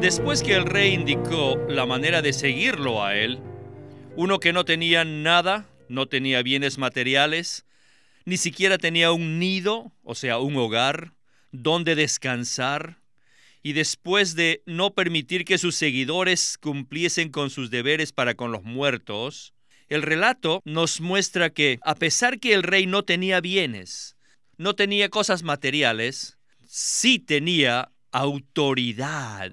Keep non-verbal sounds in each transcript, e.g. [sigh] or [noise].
Después que el rey indicó la manera de seguirlo a él, uno que no tenía nada, no tenía bienes materiales, ni siquiera tenía un nido, o sea, un hogar, donde descansar, y después de no permitir que sus seguidores cumpliesen con sus deberes para con los muertos, el relato nos muestra que, a pesar que el rey no tenía bienes, no tenía cosas materiales, sí tenía autoridad.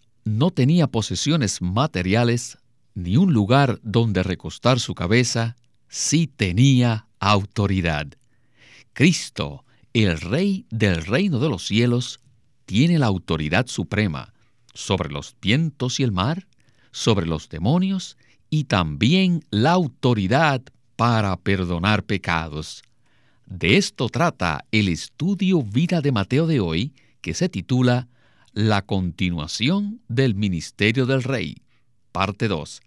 no tenía posesiones materiales ni un lugar donde recostar su cabeza, sí tenía autoridad. Cristo, el Rey del reino de los cielos, tiene la autoridad suprema sobre los vientos y el mar, sobre los demonios y también la autoridad para perdonar pecados. De esto trata el estudio Vida de Mateo de hoy, que se titula la continuación del ministerio del rey, parte 2.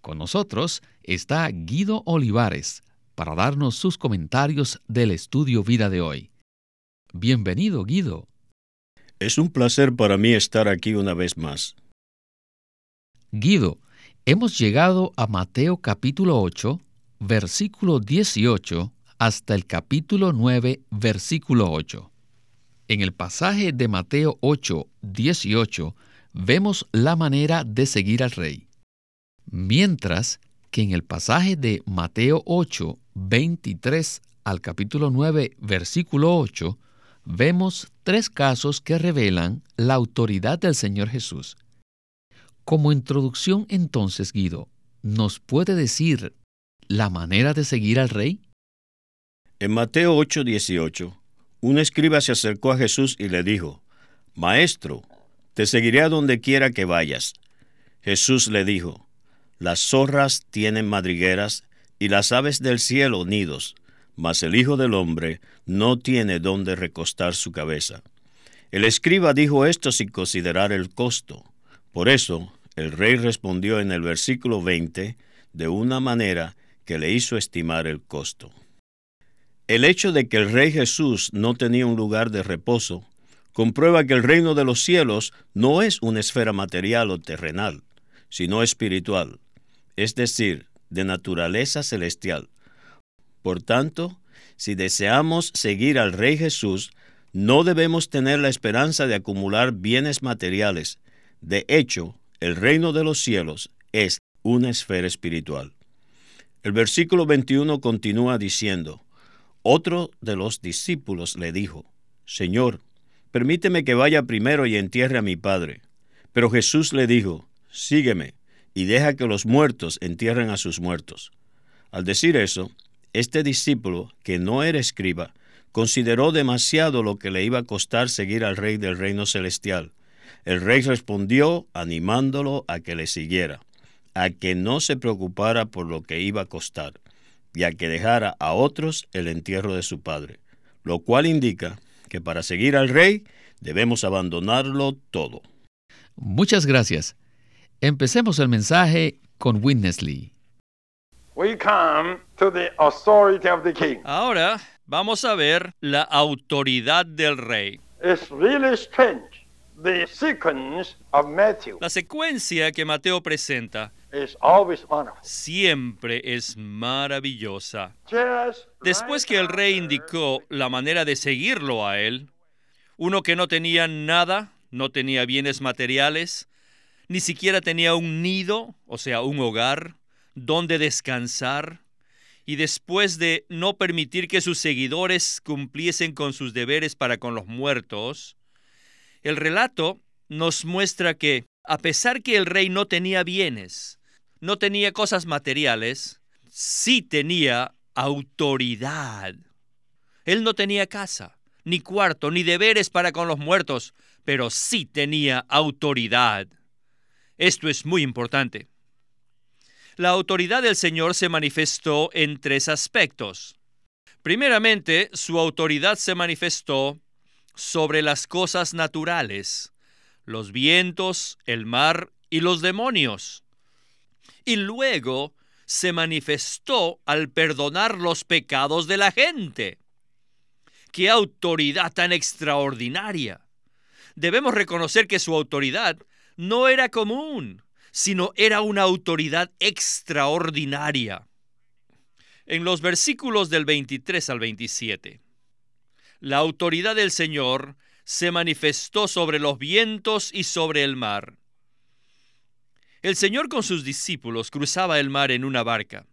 Con nosotros está Guido Olivares para darnos sus comentarios del estudio vida de hoy. Bienvenido, Guido. Es un placer para mí estar aquí una vez más. Guido, hemos llegado a Mateo capítulo 8, versículo 18 hasta el capítulo 9, versículo 8. En el pasaje de Mateo 8, 18 vemos la manera de seguir al rey. Mientras que en el pasaje de Mateo 8, 23 al capítulo 9, versículo 8, vemos tres casos que revelan la autoridad del Señor Jesús. Como introducción entonces, Guido, ¿nos puede decir la manera de seguir al rey? En Mateo 8, 18 un escriba se acercó a Jesús y le dijo, Maestro, te seguiré a donde quiera que vayas. Jesús le dijo, Las zorras tienen madrigueras y las aves del cielo nidos, mas el Hijo del Hombre no tiene donde recostar su cabeza. El escriba dijo esto sin considerar el costo. Por eso, el rey respondió en el versículo 20 de una manera que le hizo estimar el costo. El hecho de que el Rey Jesús no tenía un lugar de reposo comprueba que el reino de los cielos no es una esfera material o terrenal, sino espiritual, es decir, de naturaleza celestial. Por tanto, si deseamos seguir al Rey Jesús, no debemos tener la esperanza de acumular bienes materiales. De hecho, el reino de los cielos es una esfera espiritual. El versículo 21 continúa diciendo, otro de los discípulos le dijo, Señor, permíteme que vaya primero y entierre a mi padre. Pero Jesús le dijo, Sígueme, y deja que los muertos entierren a sus muertos. Al decir eso, este discípulo, que no era escriba, consideró demasiado lo que le iba a costar seguir al rey del reino celestial. El rey respondió animándolo a que le siguiera, a que no se preocupara por lo que iba a costar y a que dejara a otros el entierro de su padre, lo cual indica que para seguir al rey debemos abandonarlo todo. Muchas gracias. Empecemos el mensaje con Witness Lee. Ahora vamos a ver la autoridad del rey. La secuencia que Mateo presenta siempre es maravillosa. Después que el rey indicó la manera de seguirlo a él, uno que no tenía nada, no tenía bienes materiales, ni siquiera tenía un nido, o sea, un hogar, donde descansar, y después de no permitir que sus seguidores cumpliesen con sus deberes para con los muertos, el relato nos muestra que, a pesar que el rey no tenía bienes, no tenía cosas materiales, sí tenía autoridad. Él no tenía casa, ni cuarto, ni deberes para con los muertos, pero sí tenía autoridad. Esto es muy importante. La autoridad del Señor se manifestó en tres aspectos. Primeramente, su autoridad se manifestó sobre las cosas naturales, los vientos, el mar y los demonios. Y luego se manifestó al perdonar los pecados de la gente. ¡Qué autoridad tan extraordinaria! Debemos reconocer que su autoridad no era común, sino era una autoridad extraordinaria. En los versículos del 23 al 27, la autoridad del Señor se manifestó sobre los vientos y sobre el mar. El Señor con sus discípulos cruzaba el mar en una barca.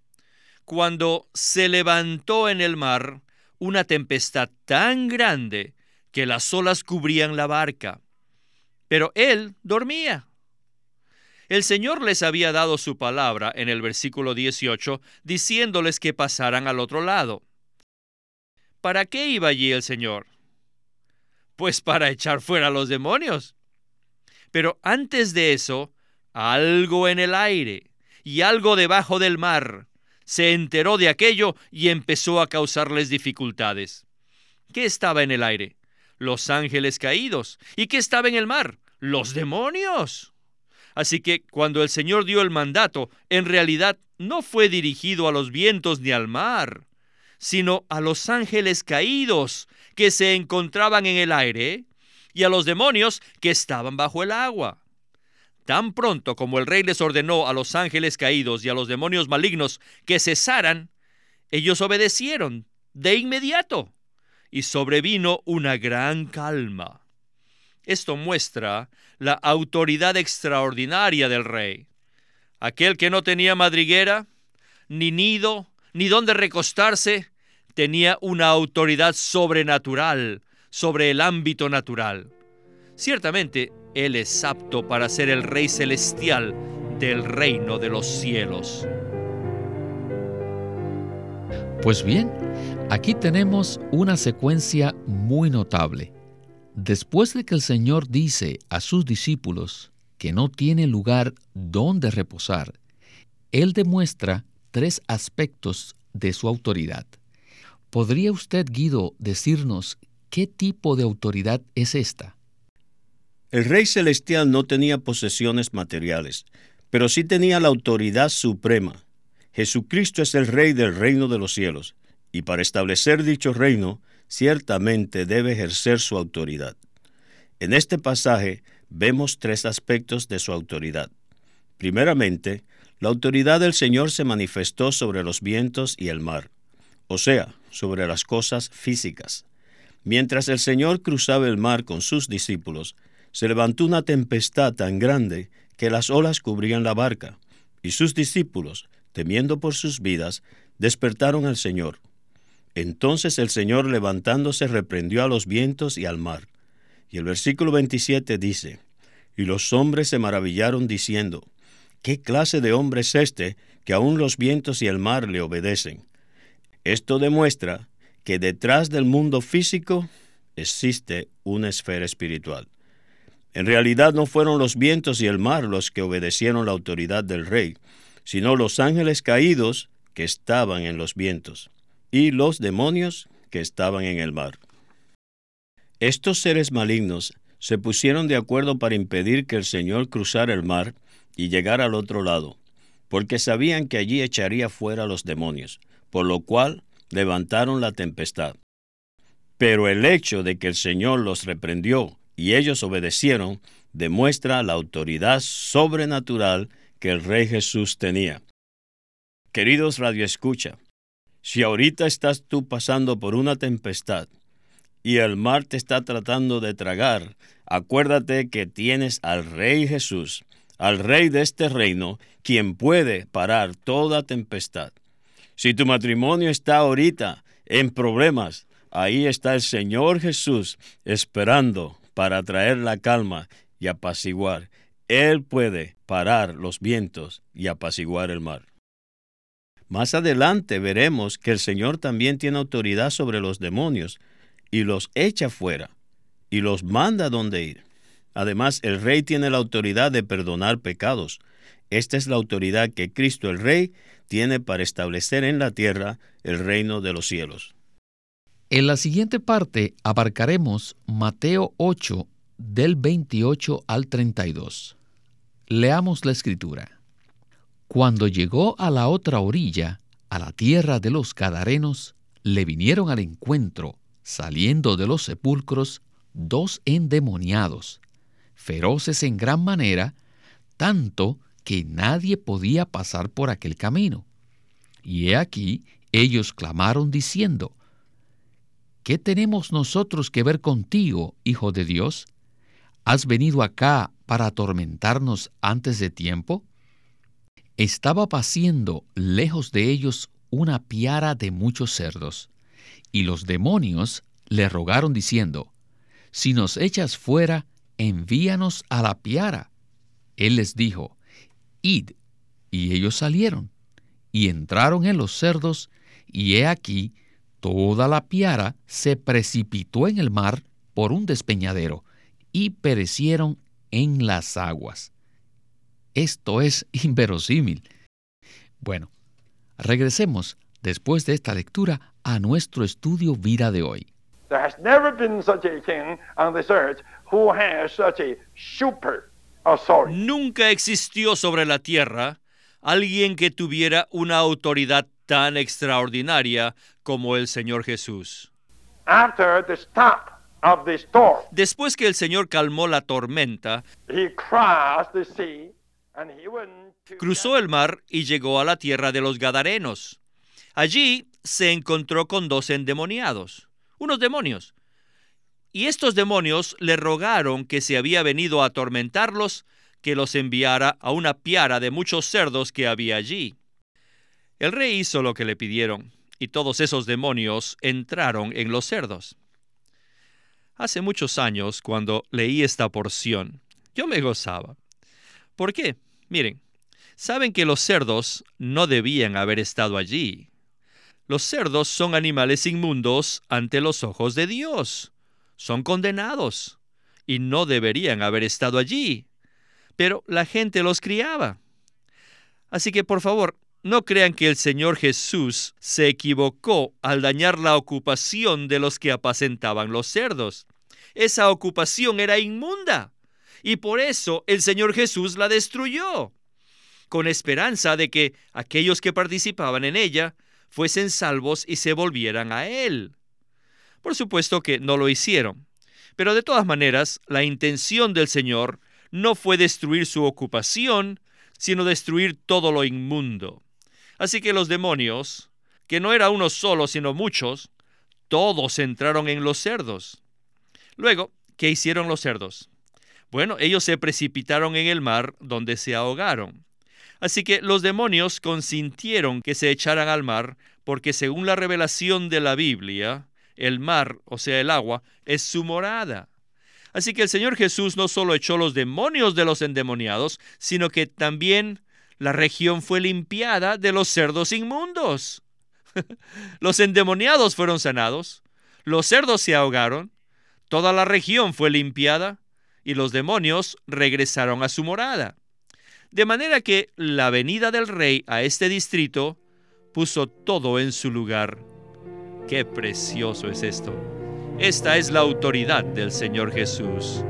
Cuando se levantó en el mar una tempestad tan grande que las olas cubrían la barca. Pero él dormía. El Señor les había dado su palabra en el versículo 18, diciéndoles que pasaran al otro lado. ¿Para qué iba allí el Señor? Pues para echar fuera a los demonios. Pero antes de eso, algo en el aire y algo debajo del mar se enteró de aquello y empezó a causarles dificultades. ¿Qué estaba en el aire? Los ángeles caídos. ¿Y qué estaba en el mar? Los demonios. Así que cuando el Señor dio el mandato, en realidad no fue dirigido a los vientos ni al mar, sino a los ángeles caídos que se encontraban en el aire y a los demonios que estaban bajo el agua. Tan pronto como el rey les ordenó a los ángeles caídos y a los demonios malignos que cesaran, ellos obedecieron de inmediato y sobrevino una gran calma. Esto muestra la autoridad extraordinaria del rey. Aquel que no tenía madriguera, ni nido, ni dónde recostarse, tenía una autoridad sobrenatural sobre el ámbito natural. Ciertamente, Él es apto para ser el Rey celestial del reino de los cielos. Pues bien, aquí tenemos una secuencia muy notable. Después de que el Señor dice a sus discípulos que no tiene lugar donde reposar, Él demuestra tres aspectos de su autoridad. ¿Podría usted, Guido, decirnos qué tipo de autoridad es esta? El Rey Celestial no tenía posesiones materiales, pero sí tenía la autoridad suprema. Jesucristo es el Rey del reino de los cielos, y para establecer dicho reino, ciertamente debe ejercer su autoridad. En este pasaje vemos tres aspectos de su autoridad. Primeramente, la autoridad del Señor se manifestó sobre los vientos y el mar, o sea, sobre las cosas físicas. Mientras el Señor cruzaba el mar con sus discípulos, se levantó una tempestad tan grande que las olas cubrían la barca, y sus discípulos, temiendo por sus vidas, despertaron al Señor. Entonces el Señor levantándose reprendió a los vientos y al mar. Y el versículo 27 dice, Y los hombres se maravillaron diciendo, ¿qué clase de hombre es este que aun los vientos y el mar le obedecen? Esto demuestra que detrás del mundo físico existe una esfera espiritual. En realidad no fueron los vientos y el mar los que obedecieron la autoridad del rey, sino los ángeles caídos que estaban en los vientos y los demonios que estaban en el mar. Estos seres malignos se pusieron de acuerdo para impedir que el Señor cruzara el mar y llegara al otro lado, porque sabían que allí echaría fuera a los demonios, por lo cual levantaron la tempestad. Pero el hecho de que el Señor los reprendió y ellos obedecieron demuestra la autoridad sobrenatural que el Rey Jesús tenía. Queridos radioescucha, si ahorita estás tú pasando por una tempestad y el mar te está tratando de tragar, acuérdate que tienes al Rey Jesús, al Rey de este reino, quien puede parar toda tempestad. Si tu matrimonio está ahorita en problemas, ahí está el Señor Jesús esperando para traer la calma y apaciguar. Él puede parar los vientos y apaciguar el mar. Más adelante veremos que el Señor también tiene autoridad sobre los demonios, y los echa fuera y los manda donde ir. Además, el rey tiene la autoridad de perdonar pecados. Esta es la autoridad que Cristo el Rey tiene para establecer en la tierra el reino de los cielos. En la siguiente parte abarcaremos Mateo 8 del 28 al 32. Leamos la escritura. Cuando llegó a la otra orilla, a la tierra de los Gadarenos, le vinieron al encuentro, saliendo de los sepulcros, dos endemoniados, feroces en gran manera, tanto que nadie podía pasar por aquel camino. Y he aquí, ellos clamaron diciendo, ¿Qué tenemos nosotros que ver contigo, Hijo de Dios? ¿Has venido acá para atormentarnos antes de tiempo? Estaba paciendo lejos de ellos una piara de muchos cerdos, y los demonios le rogaron diciendo, Si nos echas fuera, envíanos a la piara. Él les dijo, Id, y ellos salieron, y entraron en los cerdos, y he aquí, toda la piara se precipitó en el mar por un despeñadero y perecieron en las aguas. Esto es [laughs] inverosímil. Bueno, regresemos después de esta lectura a nuestro estudio vida de hoy. Nunca existió sobre la tierra alguien que tuviera una autoridad tan extraordinaria como el Señor Jesús. Después que el Señor calmó la tormenta, cruzó el mar y llegó a la tierra de los Gadarenos. Allí se encontró con dos endemoniados, unos demonios. Y estos demonios le rogaron que si había venido a atormentarlos, que los enviara a una piara de muchos cerdos que había allí. El rey hizo lo que le pidieron, y todos esos demonios entraron en los cerdos. Hace muchos años, cuando leí esta porción, yo me gozaba. ¿Por qué? Miren, saben que los cerdos no debían haber estado allí. Los cerdos son animales inmundos ante los ojos de Dios. Son condenados y no deberían haber estado allí. Pero la gente los criaba. Así que por favor, no crean que el Señor Jesús se equivocó al dañar la ocupación de los que apacentaban los cerdos. Esa ocupación era inmunda y por eso el Señor Jesús la destruyó, con esperanza de que aquellos que participaban en ella fuesen salvos y se volvieran a Él. Por supuesto que no lo hicieron, pero de todas maneras la intención del Señor no fue destruir su ocupación, sino destruir todo lo inmundo. Así que los demonios, que no era uno solo, sino muchos, todos entraron en los cerdos. Luego, ¿qué hicieron los cerdos? Bueno, ellos se precipitaron en el mar donde se ahogaron. Así que los demonios consintieron que se echaran al mar porque según la revelación de la Biblia, el mar, o sea, el agua, es su morada. Así que el Señor Jesús no solo echó los demonios de los endemoniados, sino que también la región fue limpiada de los cerdos inmundos. [laughs] los endemoniados fueron sanados, los cerdos se ahogaron, toda la región fue limpiada y los demonios regresaron a su morada. De manera que la venida del rey a este distrito puso todo en su lugar. Qué precioso es esto. Esta es la autoridad del Señor Jesús.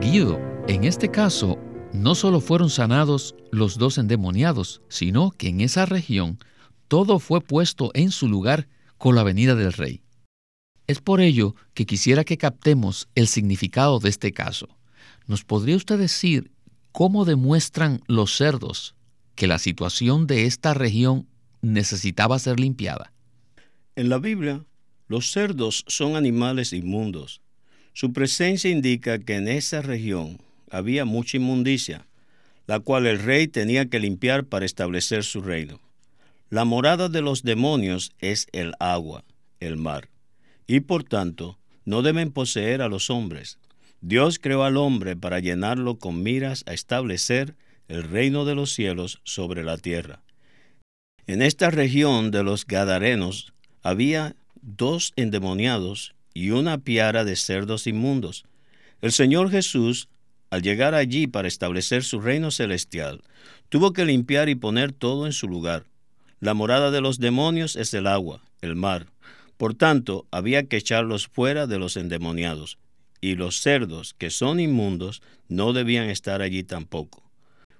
Guido, en este caso, no solo fueron sanados los dos endemoniados, sino que en esa región todo fue puesto en su lugar con la venida del rey. Es por ello que quisiera que captemos el significado de este caso. ¿Nos podría usted decir cómo demuestran los cerdos que la situación de esta región necesitaba ser limpiada? En la Biblia, los cerdos son animales inmundos. Su presencia indica que en esa región había mucha inmundicia, la cual el rey tenía que limpiar para establecer su reino. La morada de los demonios es el agua, el mar, y por tanto no deben poseer a los hombres. Dios creó al hombre para llenarlo con miras a establecer el reino de los cielos sobre la tierra. En esta región de los Gadarenos había dos endemoniados y una piara de cerdos inmundos. El Señor Jesús, al llegar allí para establecer su reino celestial, tuvo que limpiar y poner todo en su lugar. La morada de los demonios es el agua, el mar. Por tanto, había que echarlos fuera de los endemoniados, y los cerdos, que son inmundos, no debían estar allí tampoco,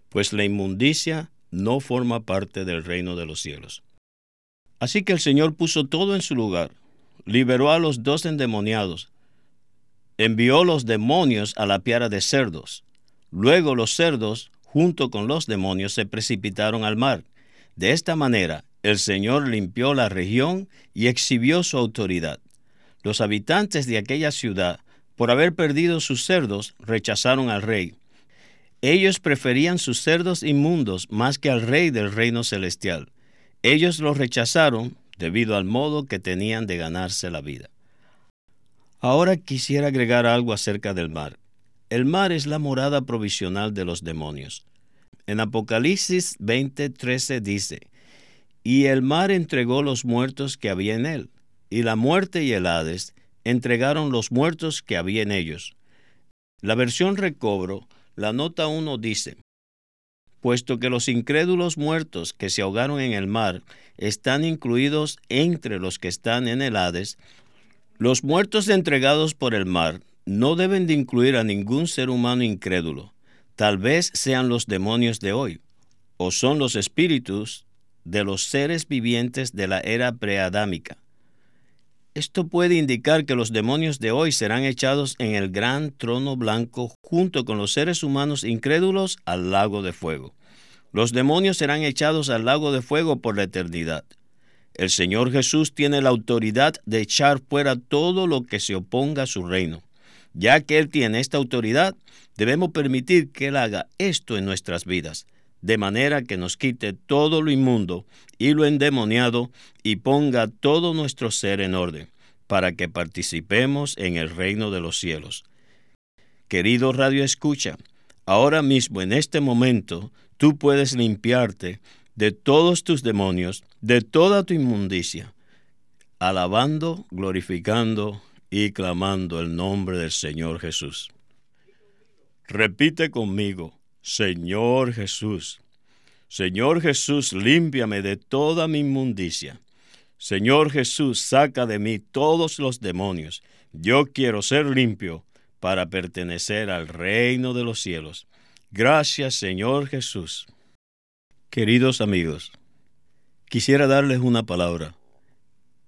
pues la inmundicia no forma parte del reino de los cielos. Así que el Señor puso todo en su lugar, liberó a los dos endemoniados, envió los demonios a la piara de cerdos. Luego los cerdos, junto con los demonios, se precipitaron al mar. De esta manera, el Señor limpió la región y exhibió su autoridad. Los habitantes de aquella ciudad, por haber perdido sus cerdos, rechazaron al rey. Ellos preferían sus cerdos inmundos más que al rey del reino celestial. Ellos lo rechazaron debido al modo que tenían de ganarse la vida. Ahora quisiera agregar algo acerca del mar. El mar es la morada provisional de los demonios. En Apocalipsis 20:13 dice, Y el mar entregó los muertos que había en él, y la muerte y el Hades entregaron los muertos que había en ellos. La versión recobro, la nota 1 dice, puesto que los incrédulos muertos que se ahogaron en el mar están incluidos entre los que están en el Hades, los muertos entregados por el mar no deben de incluir a ningún ser humano incrédulo. Tal vez sean los demonios de hoy, o son los espíritus de los seres vivientes de la era preadámica. Esto puede indicar que los demonios de hoy serán echados en el gran trono blanco junto con los seres humanos incrédulos al lago de fuego. Los demonios serán echados al lago de fuego por la eternidad. El Señor Jesús tiene la autoridad de echar fuera todo lo que se oponga a su reino. Ya que Él tiene esta autoridad, debemos permitir que Él haga esto en nuestras vidas de manera que nos quite todo lo inmundo y lo endemoniado y ponga todo nuestro ser en orden, para que participemos en el reino de los cielos. Querido Radio Escucha, ahora mismo en este momento tú puedes limpiarte de todos tus demonios, de toda tu inmundicia, alabando, glorificando y clamando el nombre del Señor Jesús. Repite conmigo Señor Jesús, Señor Jesús, límpiame de toda mi inmundicia. Señor Jesús, saca de mí todos los demonios. Yo quiero ser limpio para pertenecer al reino de los cielos. Gracias, Señor Jesús. Queridos amigos, quisiera darles una palabra.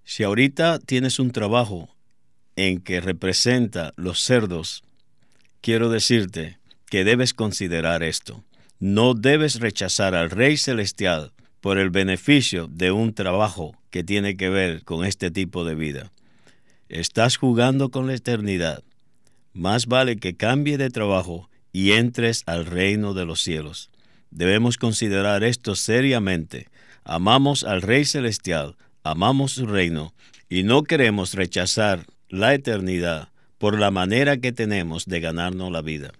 Si ahorita tienes un trabajo en que representa los cerdos, quiero decirte que debes considerar esto. No debes rechazar al Rey Celestial por el beneficio de un trabajo que tiene que ver con este tipo de vida. Estás jugando con la eternidad. Más vale que cambie de trabajo y entres al reino de los cielos. Debemos considerar esto seriamente. Amamos al Rey Celestial, amamos su reino y no queremos rechazar la eternidad por la manera que tenemos de ganarnos la vida.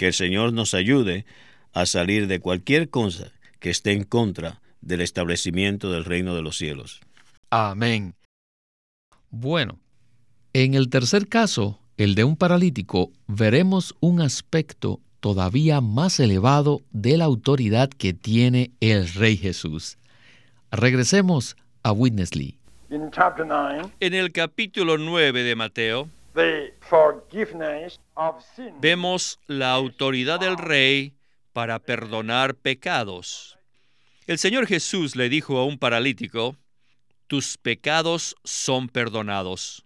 Que el Señor nos ayude a salir de cualquier cosa que esté en contra del establecimiento del reino de los cielos. Amén. Bueno, en el tercer caso, el de un paralítico, veremos un aspecto todavía más elevado de la autoridad que tiene el Rey Jesús. Regresemos a Witness Lee. En el capítulo 9 de Mateo, Vemos la autoridad del rey para perdonar pecados. El Señor Jesús le dijo a un paralítico, tus pecados son perdonados.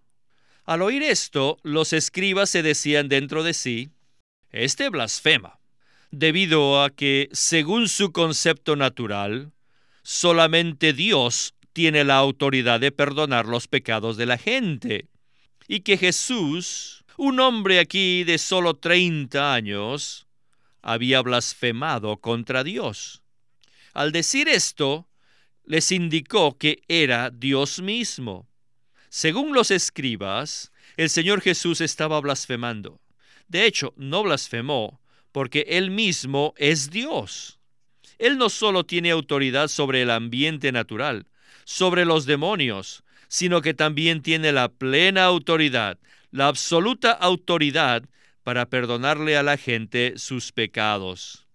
Al oír esto, los escribas se decían dentro de sí, este blasfema, debido a que, según su concepto natural, solamente Dios tiene la autoridad de perdonar los pecados de la gente y que Jesús, un hombre aquí de solo 30 años, había blasfemado contra Dios. Al decir esto, les indicó que era Dios mismo. Según los escribas, el Señor Jesús estaba blasfemando. De hecho, no blasfemó porque Él mismo es Dios. Él no solo tiene autoridad sobre el ambiente natural, sobre los demonios, sino que también tiene la plena autoridad, la absoluta autoridad para perdonarle a la gente sus pecados.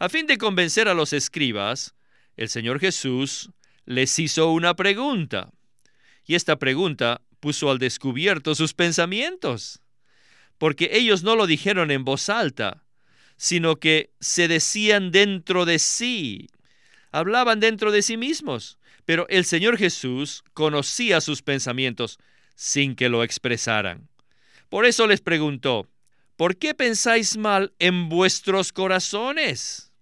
A fin de convencer a los escribas, el Señor Jesús les hizo una pregunta. Y esta pregunta puso al descubierto sus pensamientos, porque ellos no lo dijeron en voz alta, sino que se decían dentro de sí, hablaban dentro de sí mismos. Pero el Señor Jesús conocía sus pensamientos sin que lo expresaran. Por eso les preguntó, ¿por qué pensáis mal en vuestros corazones?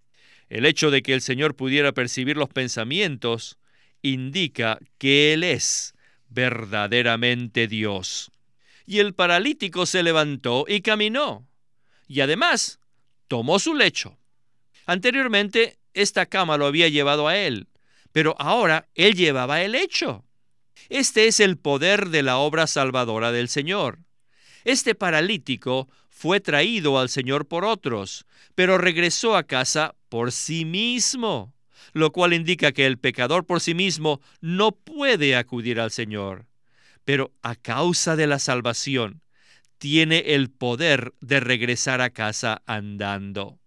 El hecho de que el Señor pudiera percibir los pensamientos indica que Él es verdaderamente Dios. Y el paralítico se levantó y caminó, y además tomó su lecho. Anteriormente, esta cama lo había llevado a él, pero ahora él llevaba el lecho. Este es el poder de la obra salvadora del Señor. Este paralítico fue traído al Señor por otros, pero regresó a casa por sí mismo lo cual indica que el pecador por sí mismo no puede acudir al Señor, pero a causa de la salvación tiene el poder de regresar a casa andando.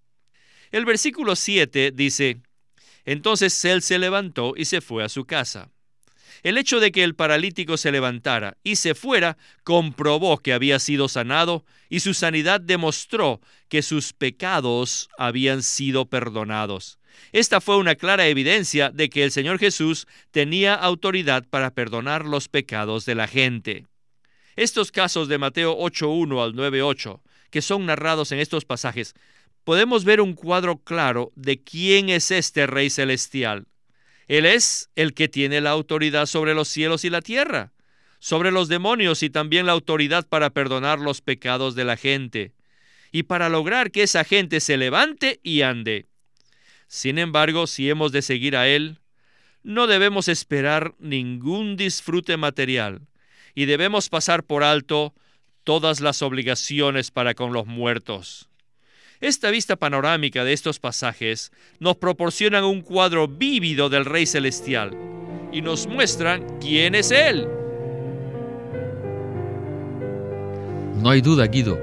El versículo 7 dice, entonces él se levantó y se fue a su casa. El hecho de que el paralítico se levantara y se fuera comprobó que había sido sanado y su sanidad demostró que sus pecados habían sido perdonados. Esta fue una clara evidencia de que el Señor Jesús tenía autoridad para perdonar los pecados de la gente. Estos casos de Mateo 8.1 al 9.8, que son narrados en estos pasajes, podemos ver un cuadro claro de quién es este Rey Celestial. Él es el que tiene la autoridad sobre los cielos y la tierra, sobre los demonios y también la autoridad para perdonar los pecados de la gente, y para lograr que esa gente se levante y ande. Sin embargo, si hemos de seguir a Él, no debemos esperar ningún disfrute material y debemos pasar por alto todas las obligaciones para con los muertos. Esta vista panorámica de estos pasajes nos proporciona un cuadro vívido del Rey Celestial y nos muestran quién es Él. No hay duda, Guido.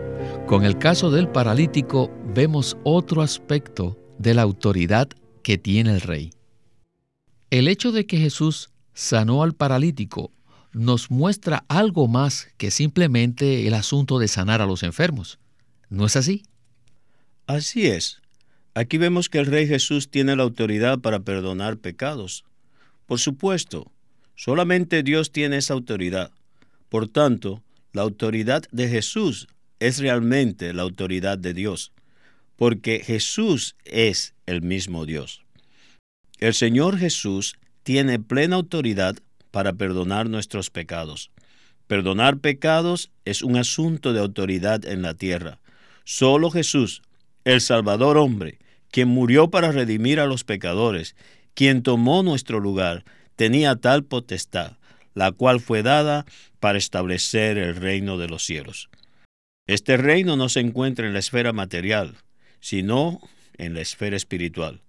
Con el caso del paralítico vemos otro aspecto de la autoridad que tiene el rey. El hecho de que Jesús sanó al paralítico nos muestra algo más que simplemente el asunto de sanar a los enfermos. ¿No es así? Así es. Aquí vemos que el Rey Jesús tiene la autoridad para perdonar pecados. Por supuesto, solamente Dios tiene esa autoridad. Por tanto, la autoridad de Jesús es realmente la autoridad de Dios porque Jesús es el mismo Dios. El Señor Jesús tiene plena autoridad para perdonar nuestros pecados. Perdonar pecados es un asunto de autoridad en la tierra. Solo Jesús, el Salvador hombre, quien murió para redimir a los pecadores, quien tomó nuestro lugar, tenía tal potestad, la cual fue dada para establecer el reino de los cielos. Este reino no se encuentra en la esfera material, sino en la esfera espiritual.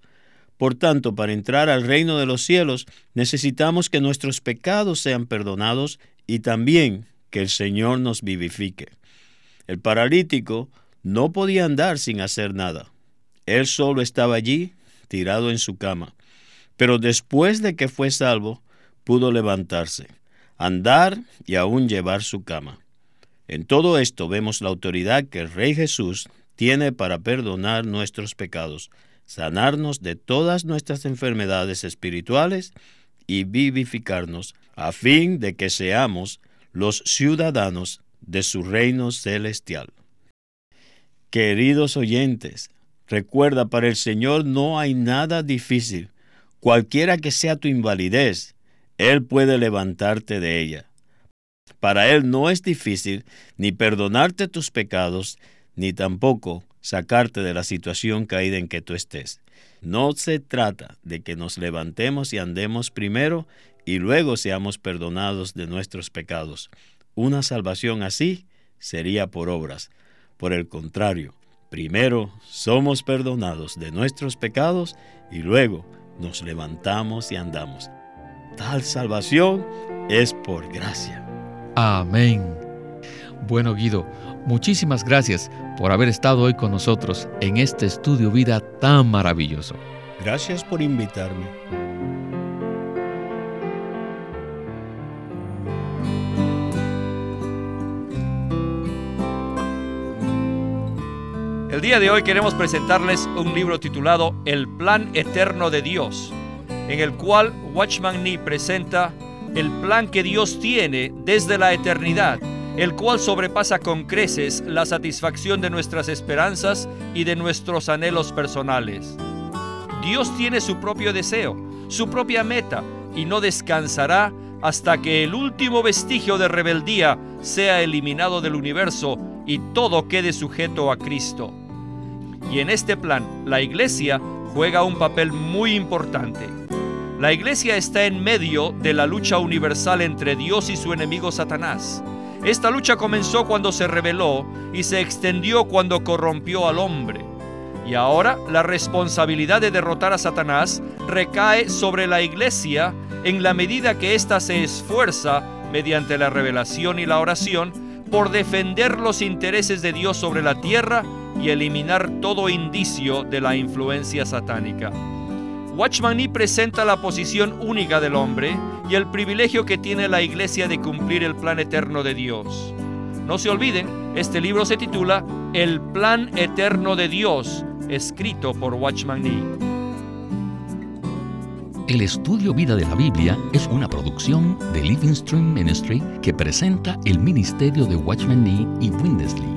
Por tanto, para entrar al reino de los cielos necesitamos que nuestros pecados sean perdonados y también que el Señor nos vivifique. El paralítico no podía andar sin hacer nada. Él solo estaba allí, tirado en su cama. Pero después de que fue salvo, pudo levantarse, andar y aún llevar su cama. En todo esto vemos la autoridad que el Rey Jesús tiene para perdonar nuestros pecados, sanarnos de todas nuestras enfermedades espirituales y vivificarnos a fin de que seamos los ciudadanos de su reino celestial. Queridos oyentes, recuerda, para el Señor no hay nada difícil. Cualquiera que sea tu invalidez, Él puede levantarte de ella. Para Él no es difícil ni perdonarte tus pecados, ni tampoco sacarte de la situación caída en que tú estés. No se trata de que nos levantemos y andemos primero y luego seamos perdonados de nuestros pecados. Una salvación así sería por obras. Por el contrario, primero somos perdonados de nuestros pecados y luego nos levantamos y andamos. Tal salvación es por gracia. Amén. Bueno, Guido, muchísimas gracias por haber estado hoy con nosotros en este estudio vida tan maravilloso. Gracias por invitarme. El día de hoy queremos presentarles un libro titulado El Plan Eterno de Dios, en el cual Watchman Nee presenta el plan que Dios tiene desde la eternidad, el cual sobrepasa con creces la satisfacción de nuestras esperanzas y de nuestros anhelos personales. Dios tiene su propio deseo, su propia meta, y no descansará hasta que el último vestigio de rebeldía sea eliminado del universo y todo quede sujeto a Cristo. Y en este plan, la iglesia juega un papel muy importante. La iglesia está en medio de la lucha universal entre Dios y su enemigo Satanás. Esta lucha comenzó cuando se rebeló y se extendió cuando corrompió al hombre. Y ahora la responsabilidad de derrotar a Satanás recae sobre la iglesia en la medida que ésta se esfuerza, mediante la revelación y la oración, por defender los intereses de Dios sobre la tierra y eliminar todo indicio de la influencia satánica. Watchman Nee presenta la posición única del hombre y el privilegio que tiene la iglesia de cumplir el plan eterno de Dios. No se olviden, este libro se titula El plan eterno de Dios, escrito por Watchman Nee. El estudio Vida de la Biblia es una producción de Living Stream Ministry que presenta el ministerio de Watchman Nee y Windesley.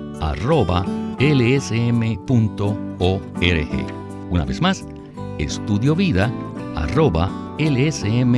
arroba lsm.org. Una vez más, estudiovida arroba lsm.org.